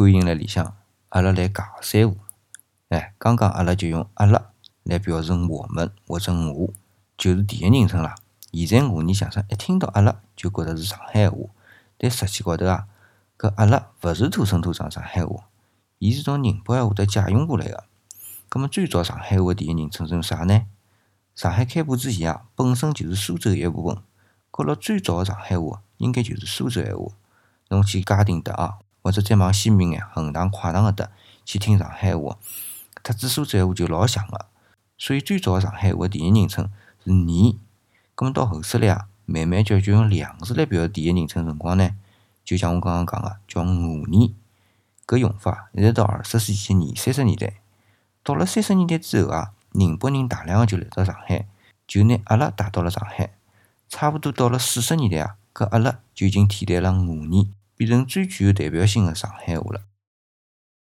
欢迎来里向，阿拉来假三胡。哎，刚刚阿拉就用阿拉来表示我们或者我，就是第一人称啦。现在俄语相声一听到阿拉就觉得是上海话，但实际高头啊，搿阿拉勿是土生土长上海话，伊是从宁波闲话搭借用过来个。葛末最早上海话第一人称是用啥呢？上海开埠之前啊，本身就是苏州一部分，觉着最早个上海话应该就是苏州闲话。侬去嘉定搭啊，或者再往西面眼横塘、跨塘搿搭去听上海话，特子苏州闲话就老像个。所以最早个上海话第一人称是你。葛末到后首来啊，慢慢叫就用两个字来表示第一人称辰光呢，就像我刚刚讲个叫我你。搿用法一直到二十世纪二三十年代。到了三十年代之后啊，宁波人大量个就来到上海，就拿阿拉带到了上海。差勿多到了四十年代啊，搿阿拉就已经替代了我你，变成最具有代表性的上海话了。